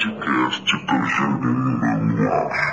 podcast de Terceiro Mundo no ar.